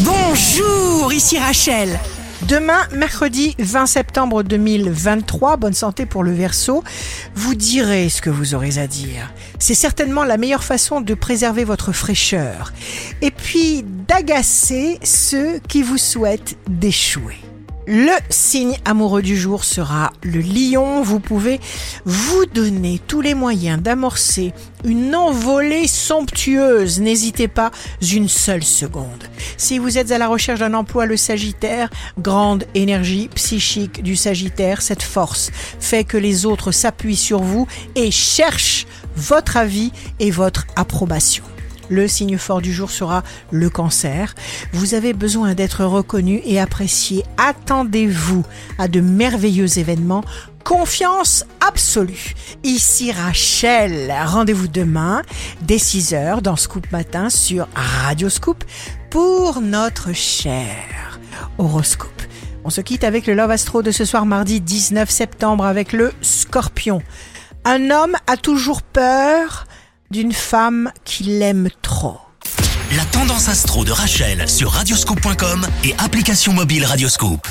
Bonjour, ici Rachel. Demain, mercredi 20 septembre 2023, bonne santé pour le Verseau, vous direz ce que vous aurez à dire. C'est certainement la meilleure façon de préserver votre fraîcheur et puis d'agacer ceux qui vous souhaitent d'échouer. Le signe amoureux du jour sera le lion. Vous pouvez vous donner tous les moyens d'amorcer une envolée somptueuse. N'hésitez pas une seule seconde. Si vous êtes à la recherche d'un emploi, le Sagittaire, grande énergie psychique du Sagittaire, cette force fait que les autres s'appuient sur vous et cherchent votre avis et votre approbation. Le signe fort du jour sera le cancer. Vous avez besoin d'être reconnu et apprécié. Attendez-vous à de merveilleux événements. Confiance absolue. Ici Rachel. Rendez-vous demain dès 6h dans Scoop Matin sur Radio Scoop pour notre cher horoscope. On se quitte avec le Love Astro de ce soir mardi 19 septembre avec le Scorpion. Un homme a toujours peur d'une femme qui l'aime trop. La tendance astro de Rachel sur radioscope.com et application mobile Radioscope.